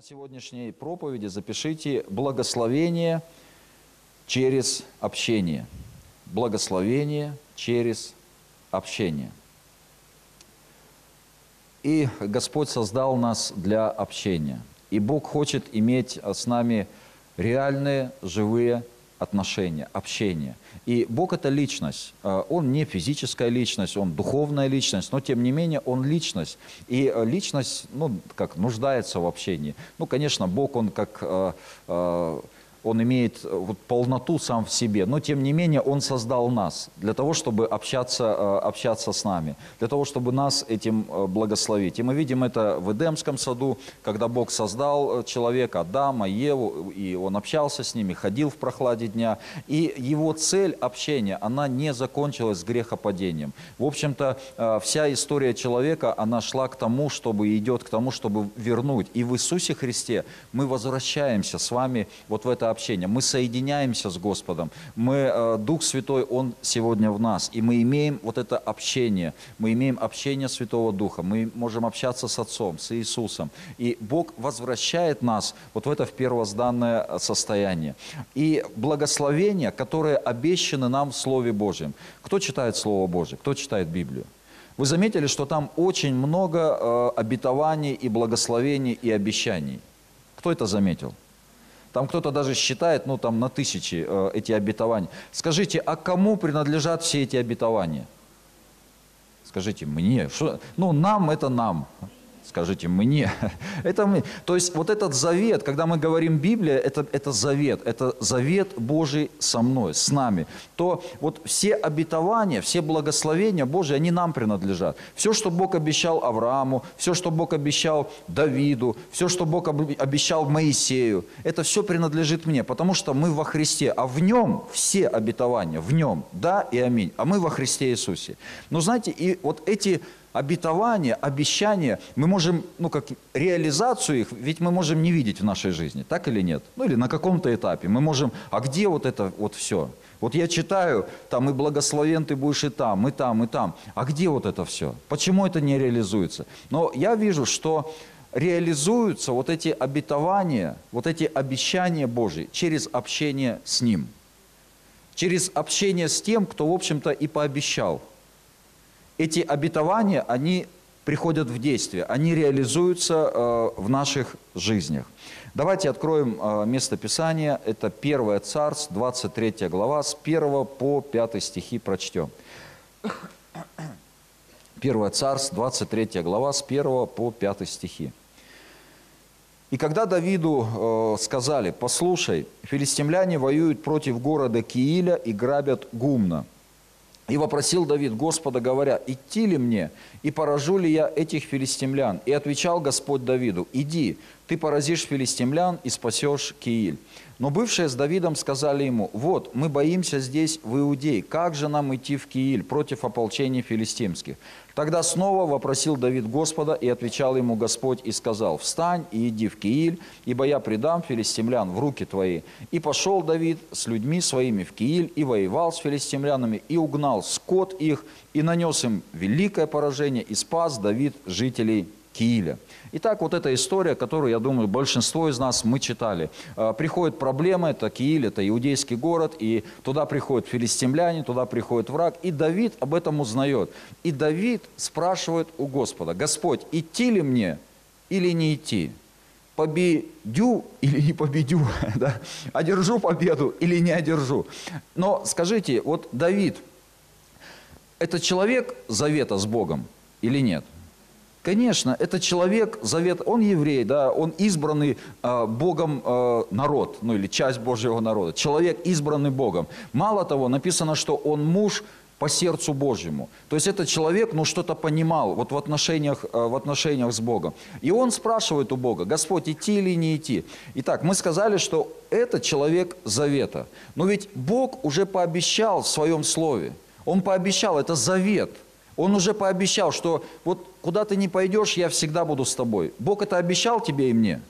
Тема сегодняшней проповеди запишите «Благословение через общение». Благословение через общение. И Господь создал нас для общения. И Бог хочет иметь с нами реальные, живые отношения, общение. И Бог – это личность. Э, он не физическая личность, Он духовная личность, но тем не менее Он личность. И э, личность, ну, как нуждается в общении. Ну, конечно, Бог, Он как э, он имеет э, вот полноту сам в себе, но тем не менее он создал нас для того, чтобы общаться, э, общаться с нами, для того, чтобы нас этим э, благословить. И мы видим это в Эдемском саду, когда Бог создал человека, Адама, Еву, и он общался с ними, ходил в прохладе дня. И его цель общения, она не закончилась с грехопадением. В общем-то, вся история человека, она шла к тому, чтобы идет к тому, чтобы вернуть. И в Иисусе Христе мы возвращаемся с вами вот в это общение. Мы соединяемся с Господом. Мы, э, Дух Святой, Он сегодня в нас. И мы имеем вот это общение. Мы имеем общение Святого Духа. Мы можем общаться с Отцом, с Иисусом. И Бог возвращает нас вот в это в первозданное состояние. И благословения, которые обещаны нам в Слове Божьем. Кто читает Слово Божье? Кто читает Библию? Вы заметили, что там очень много э, обетований и благословений и обещаний. Кто это заметил? Там кто-то даже считает, ну там на тысячи э, эти обетования. Скажите, а кому принадлежат все эти обетования? Скажите, мне. Что? Ну, нам это нам скажите мне. Это мы. То есть вот этот завет, когда мы говорим Библия, это, это завет, это завет Божий со мной, с нами. То вот все обетования, все благословения Божьи, они нам принадлежат. Все, что Бог обещал Аврааму, все, что Бог обещал Давиду, все, что Бог обещал Моисею, это все принадлежит мне, потому что мы во Христе, а в нем все обетования, в нем, да и аминь, а мы во Христе Иисусе. Но знаете, и вот эти обетования, обещания, мы можем, ну как реализацию их, ведь мы можем не видеть в нашей жизни, так или нет? Ну или на каком-то этапе мы можем, а где вот это вот все? Вот я читаю, там и благословен ты будешь и там, и там, и там. А где вот это все? Почему это не реализуется? Но я вижу, что реализуются вот эти обетования, вот эти обещания Божьи через общение с Ним. Через общение с тем, кто, в общем-то, и пообещал – эти обетования, они приходят в действие, они реализуются э, в наших жизнях. Давайте откроем э, место Писания. Это 1 Царств, 23 глава, с 1 по 5 стихи прочтем. 1 Царств, 23 глава, с 1 по 5 стихи. И когда Давиду э, сказали, послушай, филистимляне воюют против города Кииля и грабят Гумна – и вопросил Давид Господа, говоря, идти ли мне, и поражу ли я этих филистимлян? И отвечал Господь Давиду, иди, ты поразишь филистимлян и спасешь Кииль. Но бывшие с Давидом сказали ему, вот, мы боимся здесь в Иудей, как же нам идти в Кииль против ополчений филистимских? Тогда снова вопросил Давид Господа, и отвечал ему Господь, и сказал, встань и иди в Кииль, ибо я предам филистимлян в руки твои. И пошел Давид с людьми своими в Кииль, и воевал с филистимлянами, и угнал скот их, и нанес им великое поражение, и спас Давид жителей Кииля. Итак, вот эта история, которую, я думаю, большинство из нас мы читали. А, приходят проблемы, это Кииль, это иудейский город, и туда приходят филистимляне, туда приходит враг, и Давид об этом узнает. И Давид спрашивает у Господа, Господь, идти ли мне или не идти? победю или не победю, да? одержу победу или не одержу. Но скажите, вот Давид, это человек завета с Богом или нет? Конечно, это человек, завет, он еврей, да, он избранный э, Богом э, народ, ну или часть Божьего народа. Человек, избранный Богом. Мало того, написано, что он муж по сердцу Божьему. То есть этот человек, ну, что-то понимал вот в отношениях, э, в отношениях с Богом. И он спрашивает у Бога, Господь, идти или не идти? Итак, мы сказали, что это человек завета. Но ведь Бог уже пообещал в своем слове. Он пообещал, это завет – он уже пообещал, что вот куда ты не пойдешь, я всегда буду с тобой. Бог это обещал тебе и мне.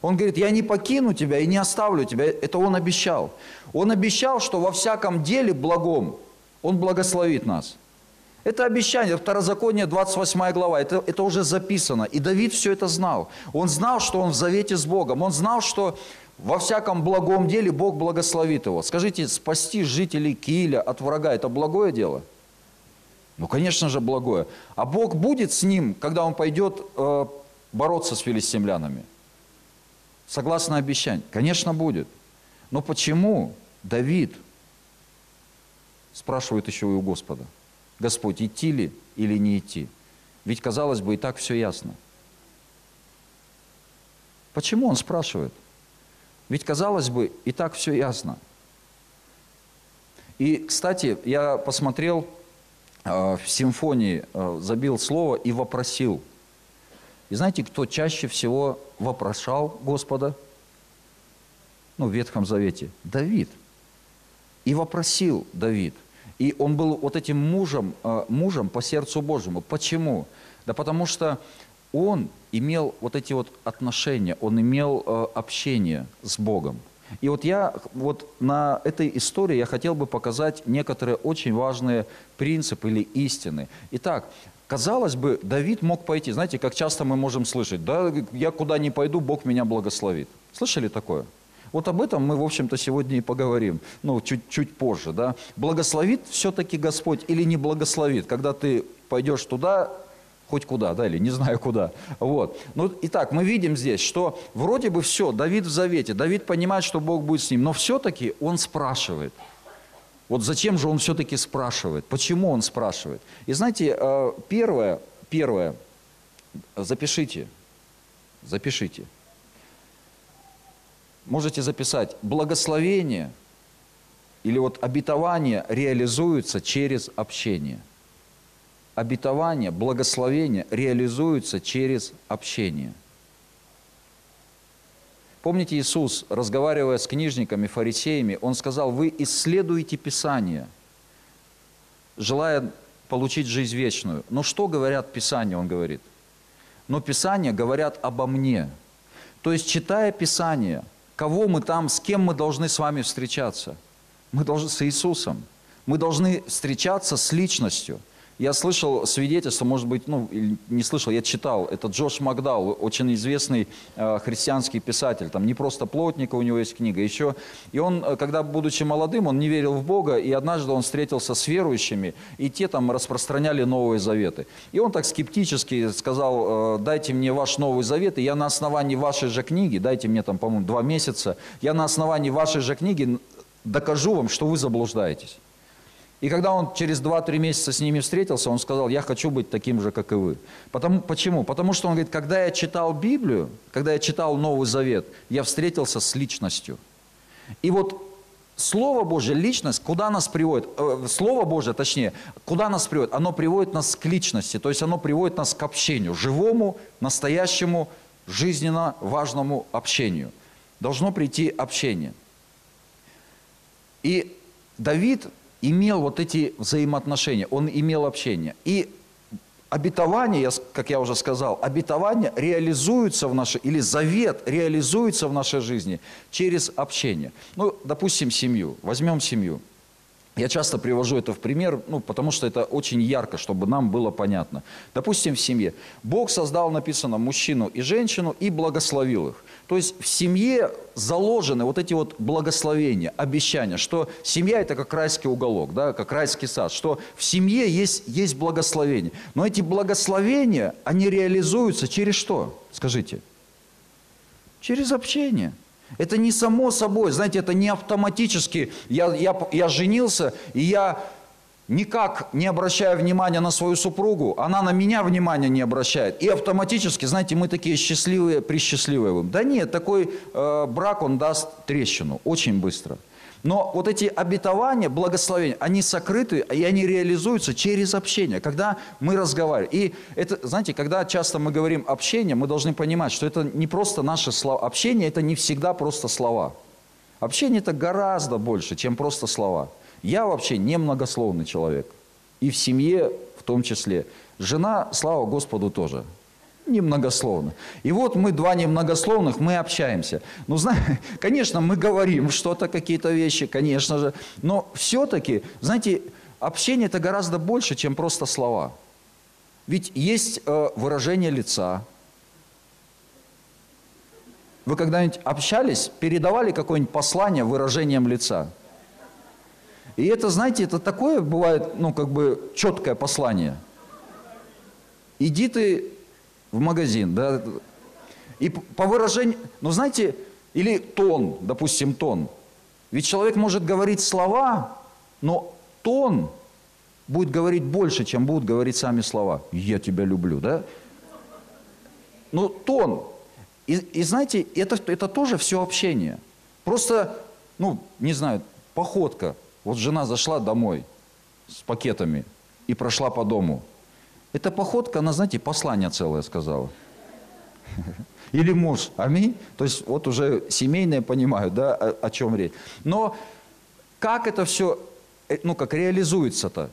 Он говорит, я не покину тебя и не оставлю тебя. Это Он обещал. Он обещал, что во всяком деле благом Он благословит нас. Это обещание, Второзаконие, 28 глава, это, это уже записано. И Давид все это знал. Он знал, что он в завете с Богом. Он знал, что во всяком благом деле Бог благословит его. Скажите, спасти жителей Кииля от врага – это благое дело? Ну, конечно же, благое. А Бог будет с ним, когда он пойдет э, бороться с филистимлянами? Согласно обещанию? Конечно, будет. Но почему Давид спрашивает еще и у Господа? Господь, идти ли или не идти? Ведь, казалось бы, и так все ясно. Почему он спрашивает? Ведь, казалось бы, и так все ясно. И, кстати, я посмотрел в симфонии, э, забил слово и вопросил. И знаете, кто чаще всего вопрошал Господа? Ну, в Ветхом Завете. Давид. И вопросил Давид. И он был вот этим мужем, э, мужем по сердцу Божьему. Почему? Да потому что он имел вот эти вот отношения, он имел э, общение с Богом. И вот я вот на этой истории я хотел бы показать некоторые очень важные принципы или истины. Итак, казалось бы, Давид мог пойти, знаете, как часто мы можем слышать, да, я куда ни пойду, Бог меня благословит. Слышали такое? Вот об этом мы, в общем-то, сегодня и поговорим, ну, чуть-чуть позже, да. Благословит все-таки Господь или не благословит, когда ты пойдешь туда, хоть куда, да, или не знаю куда. Вот. Ну, итак, мы видим здесь, что вроде бы все, Давид в завете, Давид понимает, что Бог будет с ним, но все-таки он спрашивает. Вот зачем же он все-таки спрашивает? Почему он спрашивает? И знаете, э, первое, первое, запишите, запишите. Можете записать, благословение или вот обетование реализуется через общение – обетование, благословение реализуются через общение. Помните, Иисус, разговаривая с книжниками, фарисеями, Он сказал, вы исследуете Писание, желая получить жизнь вечную. Но что говорят Писания, Он говорит? Но Писания говорят обо мне. То есть, читая Писание, кого мы там, с кем мы должны с вами встречаться? Мы должны с Иисусом. Мы должны встречаться с личностью – я слышал свидетельство, может быть, ну, не слышал, я читал, это Джош Макдау, очень известный э, христианский писатель, там не просто плотника, у него есть книга, еще. И он, э, когда, будучи молодым, он не верил в Бога, и однажды он встретился с верующими, и те там распространяли Новые Заветы. И он так скептически сказал, э, дайте мне ваш Новый Завет, и я на основании вашей же книги, дайте мне там, по-моему, два месяца, я на основании вашей же книги докажу вам, что вы заблуждаетесь. И когда он через 2-3 месяца с ними встретился, он сказал, я хочу быть таким же, как и вы. Потому, почему? Потому что он говорит, когда я читал Библию, когда я читал Новый Завет, я встретился с личностью. И вот Слово Божье, личность, куда нас приводит? Э, Слово Божье, точнее, куда нас приводит? Оно приводит нас к личности, то есть оно приводит нас к общению, живому, настоящему, жизненно важному общению. Должно прийти общение. И Давид имел вот эти взаимоотношения, он имел общение. И обетование, как я уже сказал, обетование реализуется в нашей, или завет реализуется в нашей жизни через общение. Ну, допустим, семью. Возьмем семью. Я часто привожу это в пример, ну, потому что это очень ярко, чтобы нам было понятно. Допустим, в семье. Бог создал, написано, мужчину и женщину и благословил их. То есть в семье заложены вот эти вот благословения, обещания, что семья это как райский уголок, да, как райский сад, что в семье есть, есть благословения. Но эти благословения, они реализуются через что? Скажите. Через общение. Это не само собой, знаете, это не автоматически. Я, я, я женился, и я никак не обращаю внимания на свою супругу, она на меня внимания не обращает. И автоматически, знаете, мы такие счастливые, присчастливые. Да нет, такой э, брак, он даст трещину очень быстро. Но вот эти обетования, благословения, они сокрыты, и они реализуются через общение, когда мы разговариваем. И это, знаете, когда часто мы говорим общение, мы должны понимать, что это не просто наши слова. Общение – это не всегда просто слова. Общение – это гораздо больше, чем просто слова. Я вообще не многословный человек. И в семье в том числе. Жена, слава Господу, тоже немногословно. И вот мы два немногословных, мы общаемся. Ну, знаете, конечно, мы говорим что-то, какие-то вещи, конечно же, но все-таки, знаете, общение это гораздо больше, чем просто слова. Ведь есть э, выражение лица. Вы когда-нибудь общались, передавали какое-нибудь послание выражением лица? И это, знаете, это такое бывает, ну, как бы четкое послание. Иди ты в магазин, да, и по выражению, ну, знаете, или тон, допустим, тон. Ведь человек может говорить слова, но тон будет говорить больше, чем будут говорить сами слова. «Я тебя люблю», да? Ну, тон. И, и знаете, это, это тоже все общение. Просто, ну, не знаю, походка. Вот жена зашла домой с пакетами и прошла по дому. Эта походка, она, знаете, послание целое сказала. Или муж. Аминь. То есть вот уже семейные понимают, да, о, о чем речь. Но как это все, э, ну, как реализуется-то?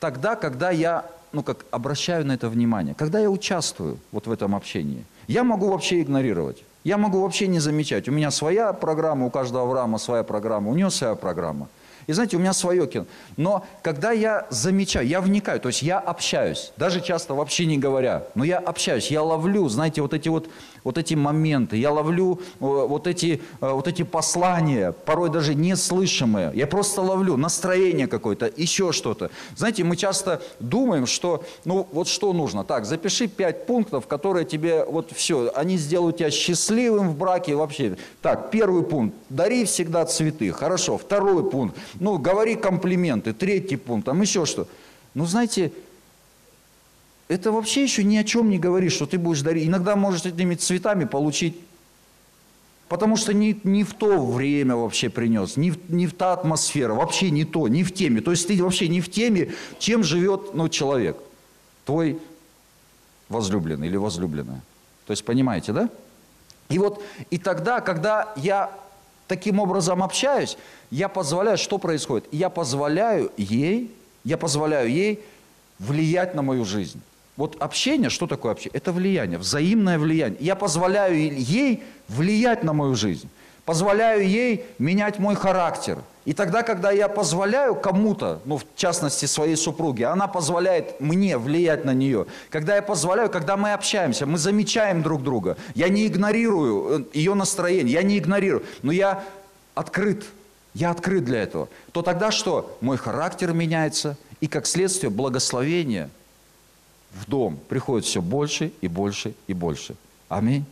Тогда, когда я, ну, как обращаю на это внимание, когда я участвую вот в этом общении. Я могу вообще игнорировать. Я могу вообще не замечать. У меня своя программа, у каждого Авраама своя программа, у него своя программа. И знаете, у меня свое кино. Но когда я замечаю, я вникаю, то есть я общаюсь, даже часто вообще не говоря, но я общаюсь, я ловлю, знаете, вот эти вот, вот эти моменты, я ловлю э, вот эти, э, вот эти послания, порой даже неслышимые. Я просто ловлю настроение какое-то, еще что-то. Знаете, мы часто думаем, что, ну вот что нужно. Так, запиши пять пунктов, которые тебе, вот все, они сделают тебя счастливым в браке вообще. Так, первый пункт, дари всегда цветы. Хорошо, второй пункт, ну, говори комплименты, третий пункт, там еще что. Ну, знаете, это вообще еще ни о чем не говорит, что ты будешь дарить. Иногда можешь этими цветами получить, потому что не, не в то время вообще принес, не в, не в та атмосфера, вообще не то, не в теме. То есть ты вообще не в теме, чем живет ну, человек, твой возлюбленный или возлюбленная. То есть понимаете, да? И вот, и тогда, когда я таким образом общаюсь, я позволяю, что происходит? Я позволяю ей, я позволяю ей влиять на мою жизнь. Вот общение, что такое общение? Это влияние, взаимное влияние. Я позволяю ей влиять на мою жизнь. Позволяю ей менять мой характер. И тогда, когда я позволяю кому-то, ну, в частности, своей супруге, она позволяет мне влиять на нее. Когда я позволяю, когда мы общаемся, мы замечаем друг друга. Я не игнорирую э, ее настроение, я не игнорирую, но я открыт я открыт для этого, то тогда что? Мой характер меняется, и как следствие благословение в дом приходит все больше и больше и больше. Аминь.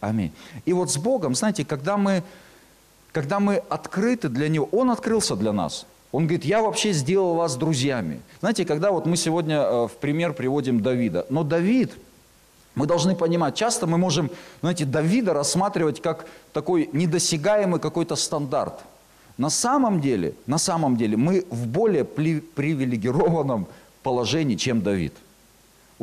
Аминь. И вот с Богом, знаете, когда мы, когда мы открыты для Него, Он открылся для нас. Он говорит, я вообще сделал вас друзьями. Знаете, когда вот мы сегодня э, в пример приводим Давида, но Давид, мы должны понимать, часто мы можем, знаете, Давида рассматривать как такой недосягаемый какой-то стандарт – на самом деле, на самом деле мы в более привилегированном положении, чем Давид.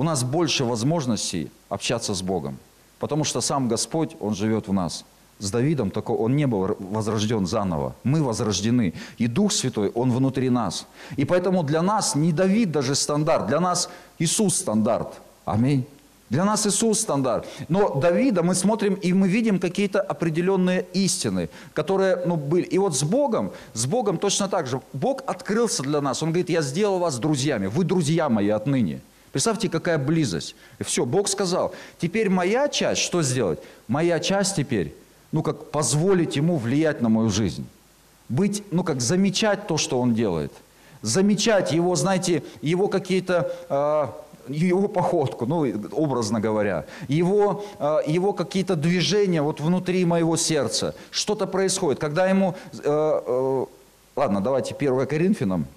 У нас больше возможностей общаться с Богом, потому что сам Господь, Он живет в нас. С Давидом такой, он не был возрожден заново. Мы возрождены. И Дух Святой, Он внутри нас. И поэтому для нас не Давид даже стандарт, для нас Иисус стандарт. Аминь. Для нас Иисус стандарт. Но Давида мы смотрим, и мы видим какие-то определенные истины, которые ну, были. И вот с Богом, с Богом точно так же. Бог открылся для нас. Он говорит, я сделал вас друзьями. Вы друзья мои отныне. Представьте, какая близость. И все, Бог сказал, теперь моя часть, что сделать? Моя часть теперь, ну как позволить Ему влиять на мою жизнь. Быть, ну как замечать то, что Он делает. Замечать Его, знаете, Его какие-то... Э, его походку, ну, образно говоря, его, э, его какие-то движения вот внутри моего сердца. Что-то происходит. Когда ему... Э, э, ладно, давайте 1 Коринфянам.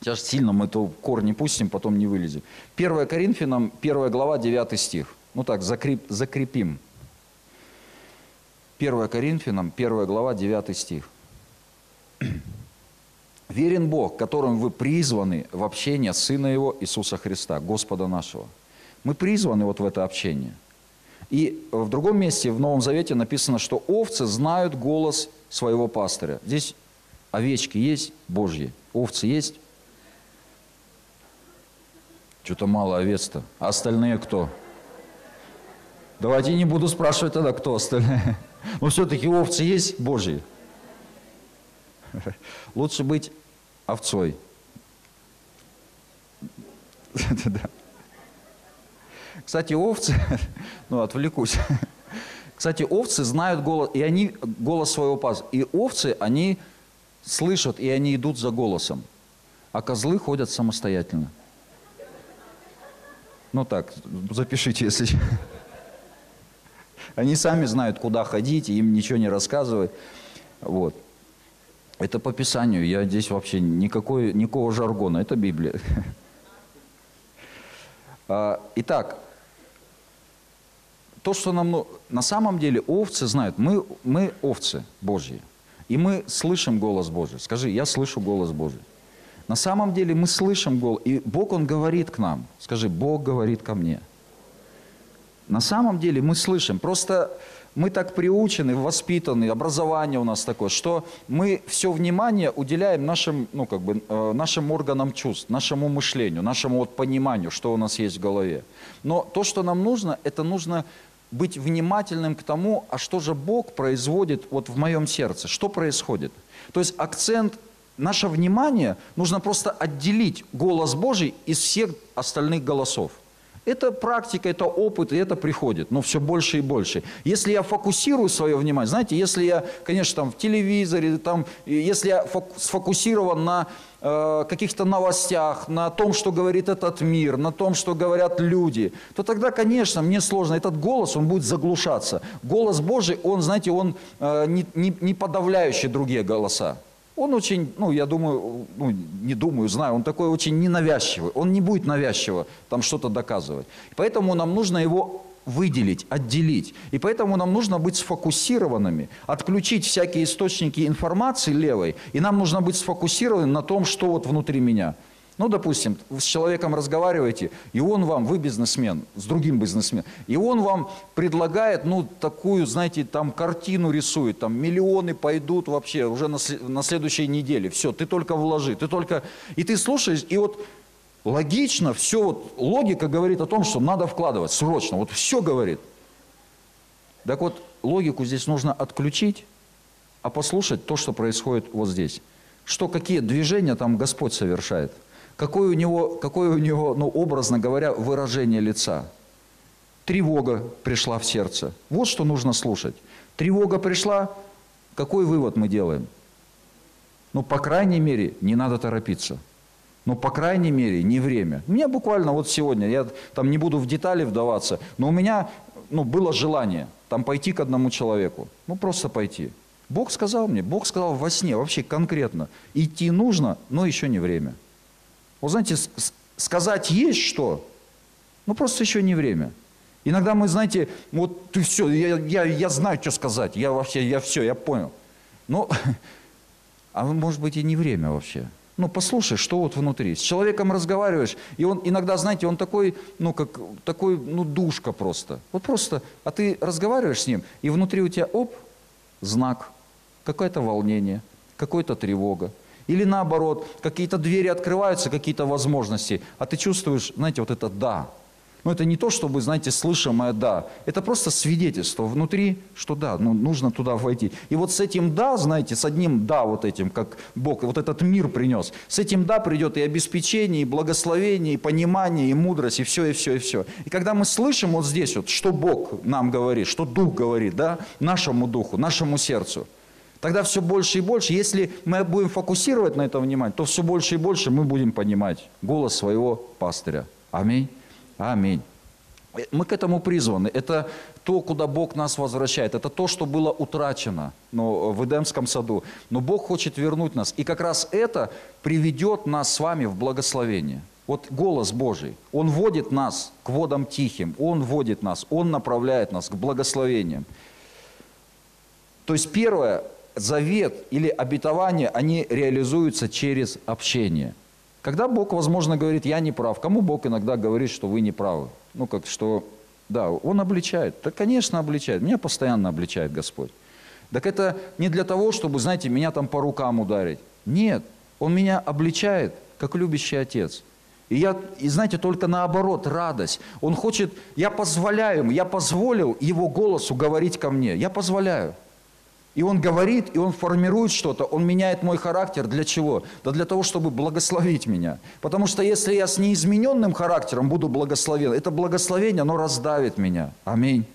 Сейчас сильно мы эту корни пустим, потом не вылезем. 1 Коринфянам, 1 глава, 9 стих. Ну так, закреп, закрепим. 1 Коринфянам, 1 глава, 9 стих. Верен Бог, которым вы призваны в общение Сына Его Иисуса Христа, Господа нашего. Мы призваны вот в это общение. И в другом месте, в Новом Завете написано, что овцы знают голос своего пастыря. Здесь овечки есть Божьи, овцы есть. Что-то мало овец-то. А остальные кто? Давайте не буду спрашивать тогда, кто остальные. Но все-таки овцы есть Божьи. Лучше быть овцой, Кстати, овцы, ну, отвлекусь. Кстати, овцы знают голос, и они голос своего пас. И овцы, они слышат, и они идут за голосом. А козлы ходят самостоятельно. Ну так, запишите, если... Они сами знают, куда ходить, им ничего не рассказывают. Вот. Это по Писанию. Я здесь вообще никакой, никакого жаргона. Это Библия. А, итак, то, что нам... Ну, на самом деле овцы знают. Мы, мы овцы Божьи. И мы слышим голос Божий. Скажи, я слышу голос Божий. На самом деле мы слышим голос. И Бог, Он говорит к нам. Скажи, Бог говорит ко мне. На самом деле мы слышим. Просто мы так приучены, воспитаны, образование у нас такое, что мы все внимание уделяем нашим, ну, как бы, э, нашим органам чувств, нашему мышлению, нашему вот пониманию, что у нас есть в голове. Но то, что нам нужно, это нужно быть внимательным к тому, а что же Бог производит вот в моем сердце, что происходит. То есть акцент, наше внимание нужно просто отделить голос Божий из всех остальных голосов. Это практика, это опыт, и это приходит, но все больше и больше. Если я фокусирую свое внимание, знаете, если я, конечно, там в телевизоре, там, если я сфокусирован на э, каких-то новостях, на том, что говорит этот мир, на том, что говорят люди, то тогда, конечно, мне сложно. Этот голос, он будет заглушаться. Голос Божий, он, знаете, он э, не, не, не подавляющий другие голоса. Он очень, ну, я думаю, ну, не думаю, знаю, он такой очень ненавязчивый. Он не будет навязчиво там что-то доказывать. Поэтому нам нужно его выделить, отделить. И поэтому нам нужно быть сфокусированными, отключить всякие источники информации левой, и нам нужно быть сфокусированными на том, что вот внутри меня – ну, допустим, с человеком разговариваете, и он вам, вы бизнесмен, с другим бизнесменом, и он вам предлагает, ну, такую, знаете, там картину рисует, там миллионы пойдут вообще уже на, на следующей неделе, все, ты только вложи, ты только... И ты слушаешь, и вот логично, все, вот логика говорит о том, что надо вкладывать срочно, вот все говорит. Так вот, логику здесь нужно отключить, а послушать то, что происходит вот здесь. Что, какие движения там Господь совершает – Какое у него, какое у него ну, образно говоря, выражение лица? Тревога пришла в сердце. Вот что нужно слушать. Тревога пришла, какой вывод мы делаем? Ну, по крайней мере, не надо торопиться. Ну, по крайней мере, не время. У меня буквально вот сегодня, я там не буду в детали вдаваться, но у меня ну, было желание там пойти к одному человеку. Ну, просто пойти. Бог сказал мне, Бог сказал во сне, вообще конкретно, идти нужно, но еще не время. Вот знаете, сказать есть что, но просто еще не время. Иногда мы, знаете, вот ты все, я, я, я знаю, что сказать, я вообще, я все, я понял. Но, а может быть и не время вообще. Ну, послушай, что вот внутри. С человеком разговариваешь, и он иногда, знаете, он такой, ну, как, такой, ну, душка просто. Вот просто, а ты разговариваешь с ним, и внутри у тебя, оп, знак, какое-то волнение, какая-то тревога. Или наоборот, какие-то двери открываются, какие-то возможности, а ты чувствуешь, знаете, вот это «да». Но это не то, чтобы, знаете, слышимое «да». Это просто свидетельство внутри, что да, ну, нужно туда войти. И вот с этим «да», знаете, с одним «да» вот этим, как Бог вот этот мир принес, с этим «да» придет и обеспечение, и благословение, и понимание, и мудрость, и все, и все, и все. И когда мы слышим вот здесь вот, что Бог нам говорит, что Дух говорит, да, нашему Духу, нашему сердцу – Тогда все больше и больше, если мы будем фокусировать на это внимание, то все больше и больше мы будем понимать голос своего пастыря. Аминь. Аминь. Мы к этому призваны. Это то, куда Бог нас возвращает. Это то, что было утрачено ну, в Эдемском саду. Но Бог хочет вернуть нас. И как раз это приведет нас с вами в благословение. Вот голос Божий, Он вводит нас к водам тихим, Он вводит нас, Он направляет нас к благословениям. То есть первое, завет или обетование, они реализуются через общение. Когда Бог, возможно, говорит, я не прав, кому Бог иногда говорит, что вы не правы? Ну, как что, да, Он обличает. Да, конечно, обличает. Меня постоянно обличает Господь. Так это не для того, чтобы, знаете, меня там по рукам ударить. Нет, Он меня обличает, как любящий отец. И я, и знаете, только наоборот, радость. Он хочет, я позволяю ему, я позволил его голосу говорить ко мне. Я позволяю. И Он говорит, и Он формирует что-то, Он меняет мой характер. Для чего? Да для того, чтобы благословить меня. Потому что если я с неизмененным характером буду благословен, это благословение, оно раздавит меня. Аминь.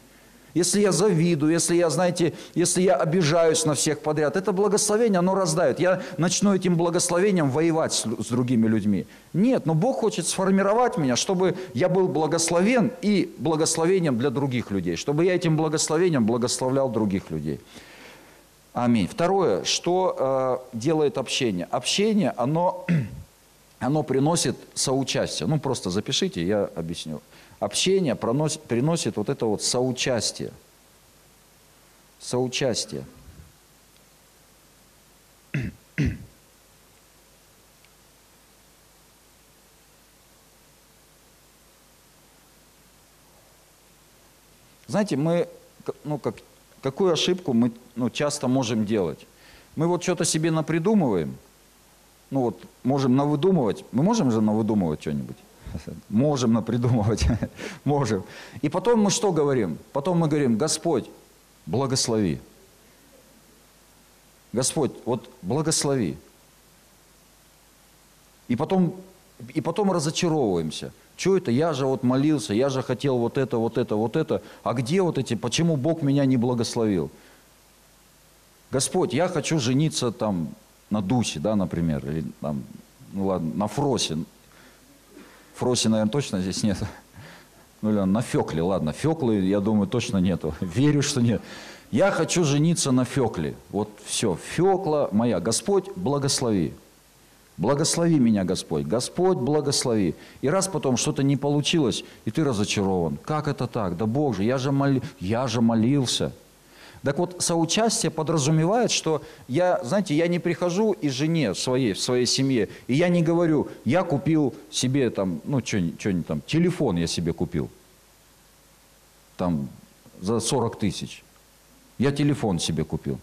Если я завидую, если я, знаете, если я обижаюсь на всех подряд, это благословение, оно раздает. Я начну этим благословением воевать с, с другими людьми. Нет, но Бог хочет сформировать меня, чтобы я был благословен и благословением для других людей, чтобы я этим благословением благословлял других людей. Аминь. Второе, что э, делает общение? Общение, оно, оно приносит соучастие. Ну, просто запишите, я объясню общение проносит, приносит вот это вот соучастие. Соучастие. Знаете, мы, ну, как, какую ошибку мы ну, часто можем делать? Мы вот что-то себе напридумываем, ну вот можем навыдумывать, мы можем же навыдумывать что-нибудь? Можем напридумывать, можем. И потом мы что говорим? Потом мы говорим, Господь, благослови. Господь, вот благослови. И потом, и потом разочаровываемся. Что это? Я же вот молился, я же хотел вот это, вот это, вот это. А где вот эти, почему Бог меня не благословил? Господь, я хочу жениться там на Дусе, да, например, или там, ну ладно, на Фросе, Фроси, наверное, точно здесь нет. Ну, или на Фекле, ладно. Феклы, я думаю, точно нету. Верю, что нет. Я хочу жениться на Фекле. Вот все. Фекла моя. Господь, благослови. Благослови меня, Господь. Господь, благослови. И раз потом что-то не получилось, и ты разочарован. Как это так? Да Бог же, я же, моли... я же молился. Так вот, соучастие подразумевает, что я, знаете, я не прихожу и жене своей, в своей семье, и я не говорю, я купил себе там, ну, что-нибудь там, телефон я себе купил, там, за 40 тысяч. Я телефон себе купил.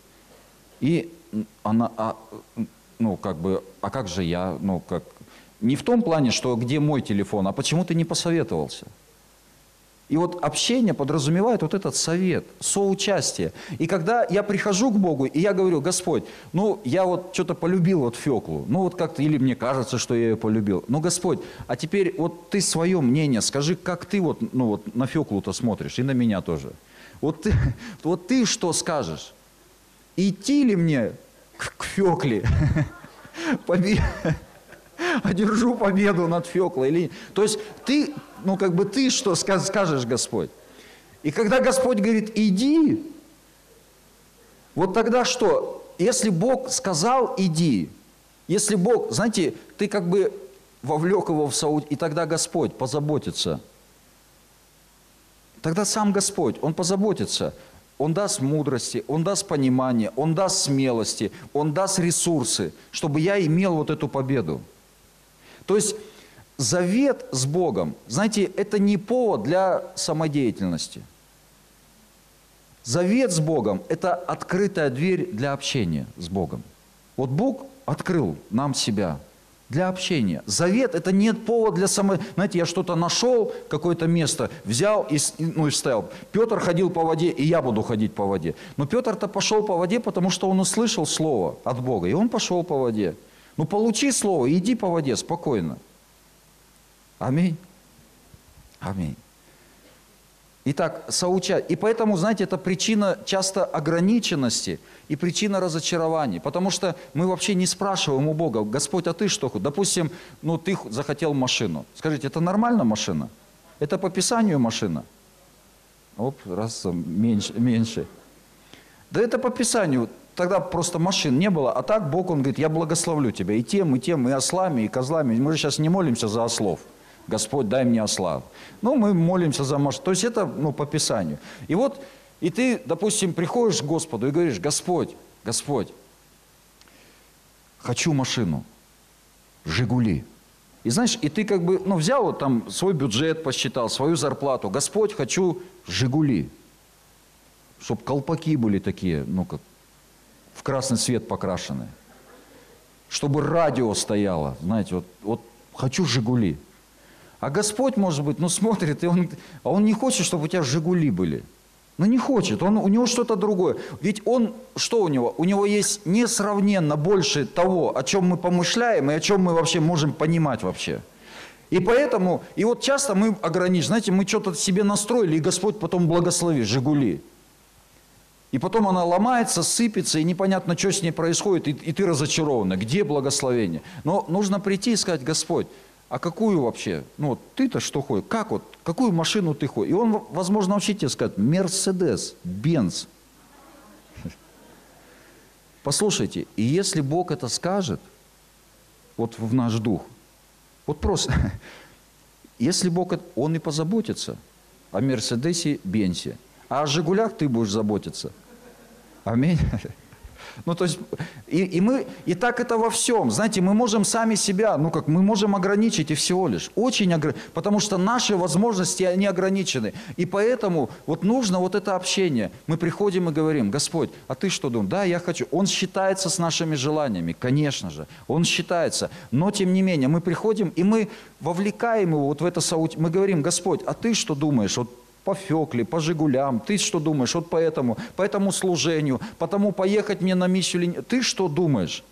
И она, а, ну, как бы, а как же я, ну, как, не в том плане, что где мой телефон, а почему ты не посоветовался? И вот общение подразумевает вот этот совет, соучастие. И когда я прихожу к Богу, и я говорю, Господь, ну, я вот что-то полюбил вот Феклу, ну, вот как-то, или мне кажется, что я ее полюбил. Ну, Господь, а теперь вот ты свое мнение, скажи, как ты вот, ну, вот на Феклу-то смотришь, и на меня тоже. Вот ты, вот ты что скажешь? Идти ли мне к, Фекле? одержу победу над Феклой. Или... То есть ты, ну как бы ты что скажешь, Господь? И когда Господь говорит, иди, вот тогда что? Если Бог сказал, иди. Если Бог, знаете, ты как бы вовлек его в Сауд, и тогда Господь позаботится. Тогда сам Господь, Он позаботится. Он даст мудрости, Он даст понимание, Он даст смелости, Он даст ресурсы, чтобы я имел вот эту победу. То есть завет с Богом, знаете, это не повод для самодеятельности. Завет с Богом – это открытая дверь для общения с Богом. Вот Бог открыл нам себя для общения. Завет – это нет повод для само... Знаете, я что-то нашел, какое-то место, взял и, ну, и вставил. Петр ходил по воде, и я буду ходить по воде. Но Петр-то пошел по воде, потому что он услышал слово от Бога, и он пошел по воде. Ну получи слово, иди по воде спокойно. Аминь. Аминь. Итак, соучать. И поэтому, знаете, это причина часто ограниченности и причина разочарований. Потому что мы вообще не спрашиваем у Бога, Господь, а ты что? Допустим, ну ты захотел машину. Скажите, это нормально машина? Это по Писанию машина? Оп, раз меньше. меньше. Да это по Писанию тогда просто машин не было, а так Бог, Он говорит, я благословлю тебя и тем, и тем, и ослами, и козлами. Мы же сейчас не молимся за ослов. Господь, дай мне осла. Ну, мы молимся за машину. То есть это ну, по Писанию. И вот, и ты, допустим, приходишь к Господу и говоришь, Господь, Господь, хочу машину, Жигули. И знаешь, и ты как бы, ну, взял вот там свой бюджет, посчитал, свою зарплату. Господь, хочу Жигули. Чтобы колпаки были такие, ну, как в красный цвет покрашены. Чтобы радио стояло, знаете, вот, вот хочу «Жигули». А Господь, может быть, ну смотрит, и он, а он не хочет, чтобы у тебя «Жигули» были. Но не хочет, он, у него что-то другое. Ведь он, что у него? У него есть несравненно больше того, о чем мы помышляем и о чем мы вообще можем понимать вообще. И поэтому, и вот часто мы ограничены, знаете, мы что-то себе настроили, и Господь потом благослови, «Жигули». И потом она ломается, сыпется, и непонятно, что с ней происходит, и, и ты разочарован. Где благословение? Но нужно прийти и сказать, Господь, а какую вообще, ну вот ты-то что ходишь, как вот, какую машину ты ходишь? И он, возможно, вообще тебе скажет, Мерседес, Бенц. Послушайте, и если Бог это скажет, вот в наш дух, вот просто, если Бог, Он и позаботится о Мерседесе, Бенсе, а о Жигулях ты будешь заботиться. Аминь. Ну, то есть, и, и мы, и так это во всем. Знаете, мы можем сами себя, ну как, мы можем ограничить и всего лишь. Очень ограничить, потому что наши возможности, они ограничены. И поэтому вот нужно вот это общение. Мы приходим и говорим, Господь, а ты что думаешь? Да, я хочу. Он считается с нашими желаниями, конечно же. Он считается. Но, тем не менее, мы приходим, и мы вовлекаем его вот в это соучастие. Мы говорим, Господь, а ты что думаешь? Вот по Фекле, по Жигулям. Ты что думаешь? Вот по этому, по этому служению, потому поехать мне на миссию. Ты что думаешь?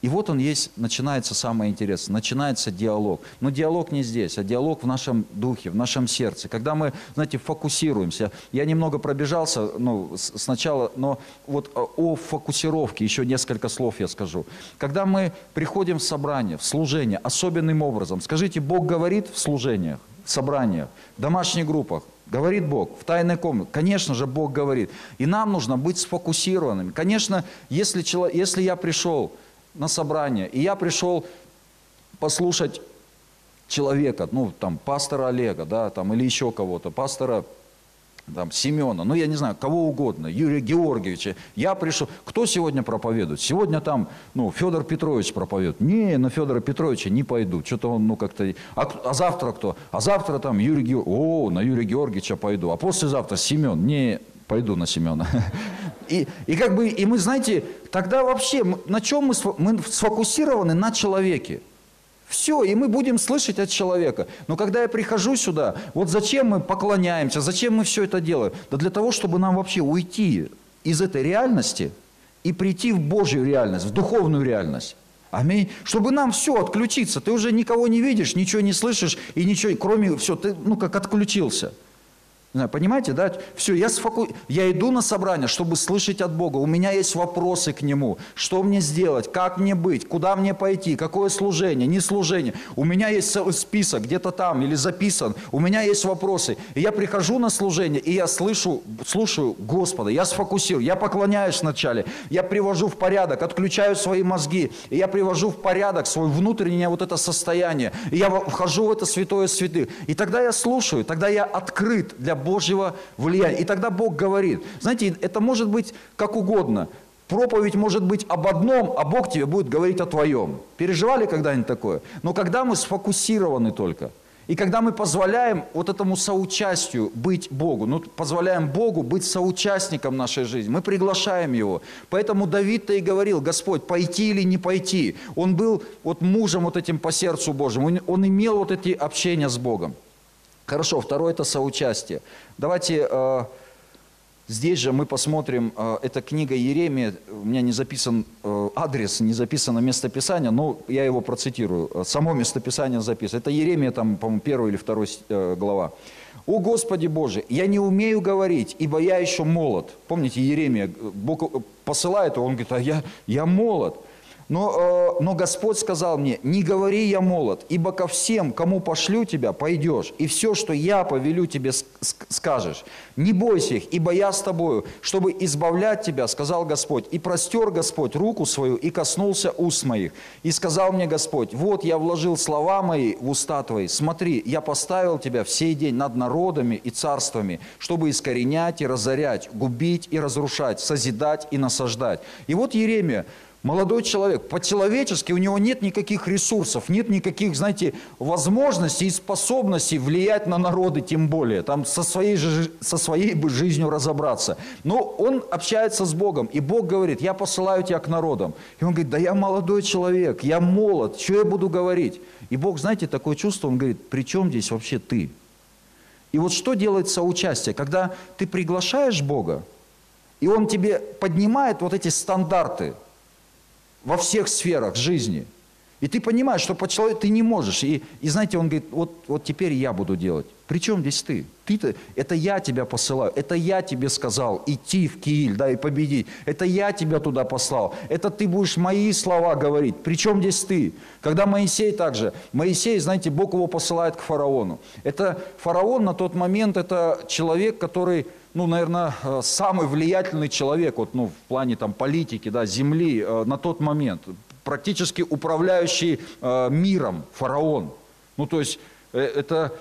И вот он есть, начинается самое интересное, начинается диалог. Но диалог не здесь, а диалог в нашем духе, в нашем сердце. Когда мы, знаете, фокусируемся. Я немного пробежался ну, сначала, но вот о фокусировке еще несколько слов я скажу. Когда мы приходим в собрание, в служение особенным образом, скажите, Бог говорит в служениях, в собраниях, в домашних группах, Говорит Бог в тайной комнате. Конечно же, Бог говорит. И нам нужно быть сфокусированными. Конечно, если, человек, если я пришел на собрание, и я пришел послушать человека, ну, там, пастора Олега, да, там, или еще кого-то, пастора там, Семена, ну я не знаю, кого угодно, Юрия Георгиевича. Я пришел, кто сегодня проповедует? Сегодня там, ну, Федор Петрович проповедует. Не, на Федора Петровича не пойду, что-то он, ну, как-то... А, а завтра кто? А завтра там Юрий Георгиевич, о, на Юрия Георгиевича пойду. А послезавтра Семен, не, пойду на Семена. И, и как бы, и мы, знаете, тогда вообще, на чем мы, мы сфокусированы на человеке. Все, и мы будем слышать от человека. Но когда я прихожу сюда, вот зачем мы поклоняемся, зачем мы все это делаем? Да для того, чтобы нам вообще уйти из этой реальности и прийти в Божью реальность, в духовную реальность. Аминь. Чтобы нам все отключиться. Ты уже никого не видишь, ничего не слышишь и ничего, кроме все, ты ну как отключился. Понимаете, да? Все, я, сфоку... я иду на собрание, чтобы слышать от Бога. У меня есть вопросы к Нему. Что мне сделать? Как мне быть? Куда мне пойти? Какое служение? Не служение? У меня есть список где-то там или записан. У меня есть вопросы. И я прихожу на служение, и я слышу, слушаю Господа. Я сфокусирую. Я поклоняюсь вначале. Я привожу в порядок, отключаю свои мозги. И я привожу в порядок свое внутреннее вот это состояние. И я вхожу в это святое святых. И тогда я слушаю, тогда я открыт для Божьего влияния. И тогда Бог говорит, знаете, это может быть как угодно. Проповедь может быть об одном, а Бог тебе будет говорить о твоем. Переживали когда-нибудь такое? Но когда мы сфокусированы только, и когда мы позволяем вот этому соучастию быть Богу, ну, позволяем Богу быть соучастником нашей жизни, мы приглашаем Его. Поэтому Давид-то и говорил, Господь, пойти или не пойти. Он был вот мужем вот этим по сердцу Божьему, он, имел вот эти общения с Богом. Хорошо, второе – это соучастие. Давайте э, здесь же мы посмотрим, э, это книга Еремия, у меня не записан э, адрес, не записано местописание, но я его процитирую. Э, само местописание записано. Это Еремия, там, по-моему, первая или вторая глава. «О Господи Боже, я не умею говорить, ибо я еще молод». Помните, Еремия, Бог посылает его, он говорит, а я, я молод. Но, э, но Господь сказал мне, не говори я молод, ибо ко всем, кому пошлю тебя, пойдешь, и все, что я повелю тебе, скажешь. Не бойся их, ибо я с тобою, чтобы избавлять тебя, сказал Господь. И простер Господь руку свою, и коснулся уст моих. И сказал мне Господь, вот я вложил слова мои в уста твои. Смотри, я поставил тебя в сей день над народами и царствами, чтобы искоренять и разорять, губить и разрушать, созидать и насаждать. И вот Еремия, Молодой человек, по-человечески у него нет никаких ресурсов, нет никаких, знаете, возможностей и способностей влиять на народы, тем более, там со своей, со своей бы жизнью разобраться. Но он общается с Богом, и Бог говорит, я посылаю тебя к народам. И он говорит, да я молодой человек, я молод, что я буду говорить? И Бог, знаете, такое чувство, он говорит, при чем здесь вообще ты? И вот что делает соучастие? Когда ты приглашаешь Бога, и Он тебе поднимает вот эти стандарты во всех сферах жизни – и ты понимаешь, что по человеку ты не можешь. И, и знаете, он говорит, вот, вот теперь я буду делать. Причем здесь ты? ты-то, это я тебя посылаю, это я тебе сказал идти в Кииль, да, и победить. Это я тебя туда послал. Это ты будешь мои слова говорить. Причем здесь ты? Когда Моисей также, Моисей, знаете, Бог его посылает к фараону. Это фараон на тот момент, это человек, который ну, наверное, э, самый влиятельный человек вот, ну, в плане там, политики, да, земли э, на тот момент практически управляющий э, миром, фараон. Ну, то есть, э, это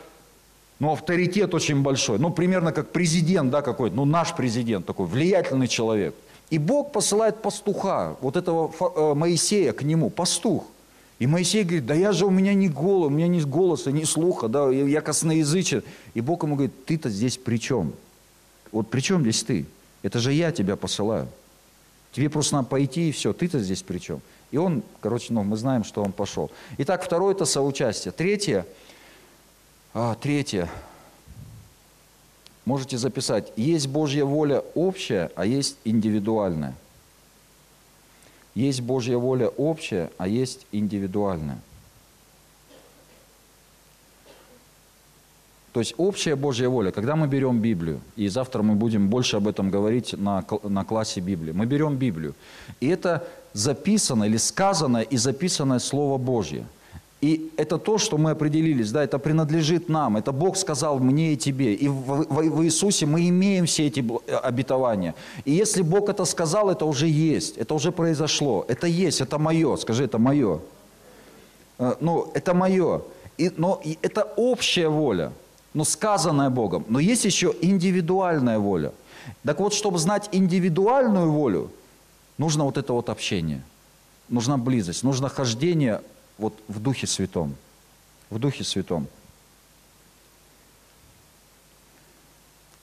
ну, авторитет очень большой. Ну, примерно как президент, да, какой-то, ну, наш президент такой, влиятельный человек. И Бог посылает пастуха, вот этого э, Моисея к нему, пастух. И Моисей говорит, да я же, у меня не голос, у меня ни голоса, ни слуха, да, я косноязычен. И Бог ему говорит, ты-то здесь при чем? Вот при чем здесь ты? Это же я тебя посылаю. Тебе просто надо пойти и все, ты-то здесь при чем? И он, короче, ну, мы знаем, что он пошел. Итак, второе – это соучастие. Третье, а, третье, можете записать, есть Божья воля общая, а есть индивидуальная. Есть Божья воля общая, а есть индивидуальная. То есть общая Божья воля, когда мы берем Библию, и завтра мы будем больше об этом говорить на, на классе Библии, мы берем Библию, и это записано или сказанное и записанное Слово Божье. И это то, что мы определились, да, это принадлежит нам, это Бог сказал мне и тебе. И в, в, в Иисусе мы имеем все эти обетования. И если Бог это сказал, это уже есть, это уже произошло, это есть, это мое, скажи, это мое. Э, ну, это мое. И, но и это общая воля но сказанное Богом. Но есть еще индивидуальная воля. Так вот, чтобы знать индивидуальную волю, нужно вот это вот общение, нужна близость, нужно хождение вот в Духе Святом. В Духе Святом.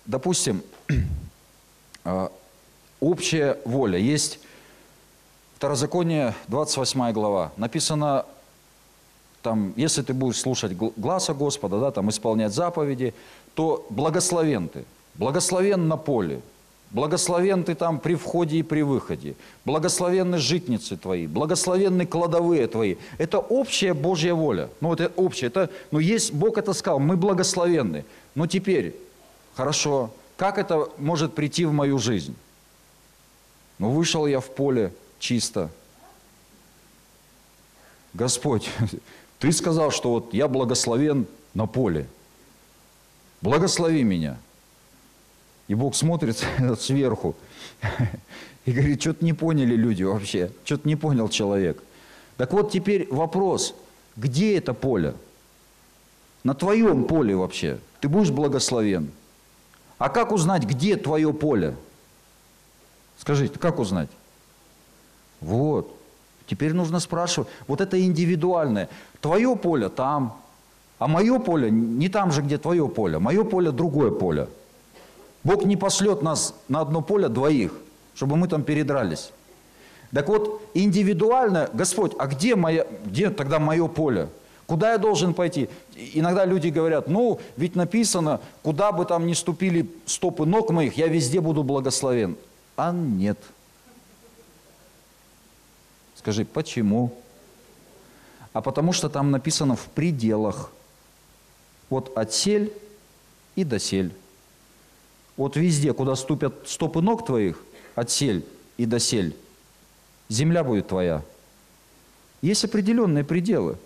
Допустим, а, общая воля. Есть Второзаконие, 28 глава. Написано там, если ты будешь слушать гласа Господа, да, там, исполнять заповеди, то благословен ты, благословен на поле, благословен ты там при входе и при выходе, благословенны житницы твои, благословенны кладовые твои. Это общая Божья воля. Ну, это общее. Это, ну, есть, Бог это сказал, мы благословенны. Но теперь, хорошо, как это может прийти в мою жизнь? Ну, вышел я в поле чисто. Господь, ты сказал, что вот я благословен на поле. Благослови меня. И Бог смотрит сверху и говорит, что-то не поняли люди вообще, что-то не понял человек. Так вот теперь вопрос, где это поле? На твоем поле вообще. Ты будешь благословен. А как узнать, где твое поле? Скажите, как узнать? Вот. Теперь нужно спрашивать, вот это индивидуальное. Твое поле там, а мое поле не там же, где твое поле. Мое поле другое поле. Бог не пошлет нас на одно поле двоих, чтобы мы там передрались. Так вот, индивидуально, Господь, а где, моя, где тогда мое поле? Куда я должен пойти? Иногда люди говорят, ну, ведь написано, куда бы там ни ступили стопы ног моих, я везде буду благословен. А нет. Скажи, почему? А потому что там написано в пределах. Вот отсель и досель. Вот везде, куда ступят стопы ног твоих, отсель и досель, земля будет твоя. Есть определенные пределы.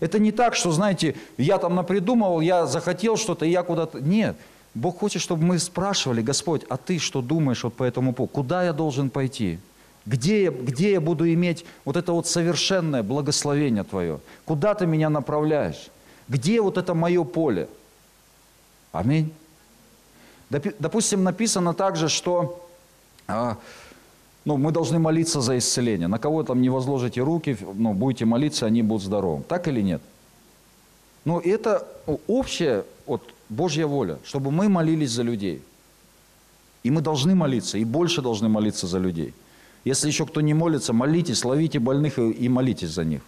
Это не так, что, знаете, я там напридумывал, я захотел что-то, я куда-то... Нет. Бог хочет, чтобы мы спрашивали, Господь, а ты что думаешь вот по этому поводу? Куда я должен пойти? Где где я буду иметь вот это вот совершенное благословение Твое? Куда Ты меня направляешь? Где вот это мое поле? Аминь. Допустим, написано также, что а, ну, мы должны молиться за исцеление. На кого там не возложите руки, ну, будете молиться, они будут здоровы. Так или нет? Но это общая вот, Божья воля, чтобы мы молились за людей. И мы должны молиться, и больше должны молиться за людей. Если еще кто не молится, молитесь, ловите больных и молитесь за них.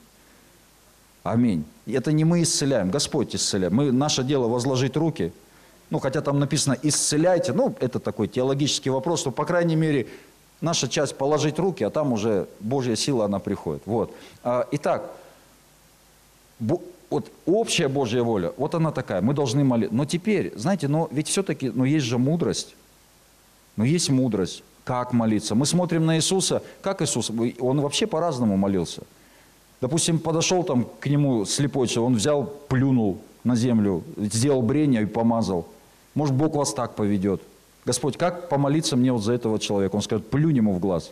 Аминь. Это не мы исцеляем, Господь исцеляет. Мы, наше дело возложить руки, ну, хотя там написано «исцеляйте», ну, это такой теологический вопрос, но, по крайней мере, наша часть положить руки, а там уже Божья сила, она приходит. Вот. А, итак, вот общая Божья воля, вот она такая, мы должны молиться. Но теперь, знаете, но ведь все-таки, ну, есть же мудрость, но есть мудрость, как молиться. Мы смотрим на Иисуса, как Иисус, он вообще по-разному молился. Допустим, подошел там к нему слепой человек, он взял, плюнул на землю, сделал брение и помазал. Может, Бог вас так поведет. Господь, как помолиться мне вот за этого человека? Он скажет, плюнь ему в глаз.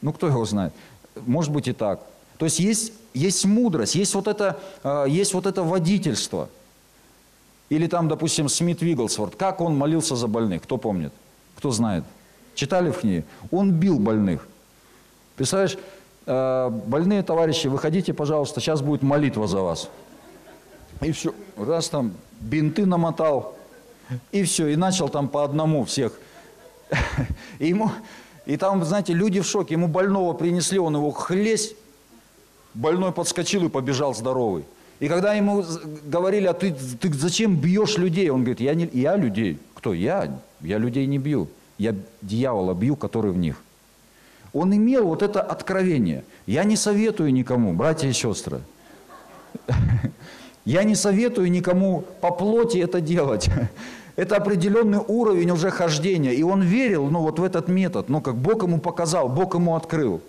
Ну, кто его знает? Может быть и так. То есть есть, есть мудрость, есть вот, это, э, есть вот это водительство. Или там, допустим, Смит Вигглсворт, как он молился за больных, кто помнит, кто знает. Читали в книге? Он бил больных. Представляешь, э, больные товарищи, выходите, пожалуйста, сейчас будет молитва за вас. И все, раз там бинты намотал, и все, и начал там по одному всех. И, ему, и там, знаете, люди в шоке, ему больного принесли, он его хлесть, больной подскочил и побежал здоровый. И когда ему говорили, а ты, ты зачем бьешь людей? Он говорит, я, не, я людей. Кто? Я? Я людей не бью. Я дьявола бью, который в них. Он имел вот это откровение. Я не советую никому, братья и сестры. Я не советую никому по плоти это делать. Это определенный уровень уже хождения. И он верил ну, вот в этот метод, ну, как Бог ему показал, Бог ему открыл.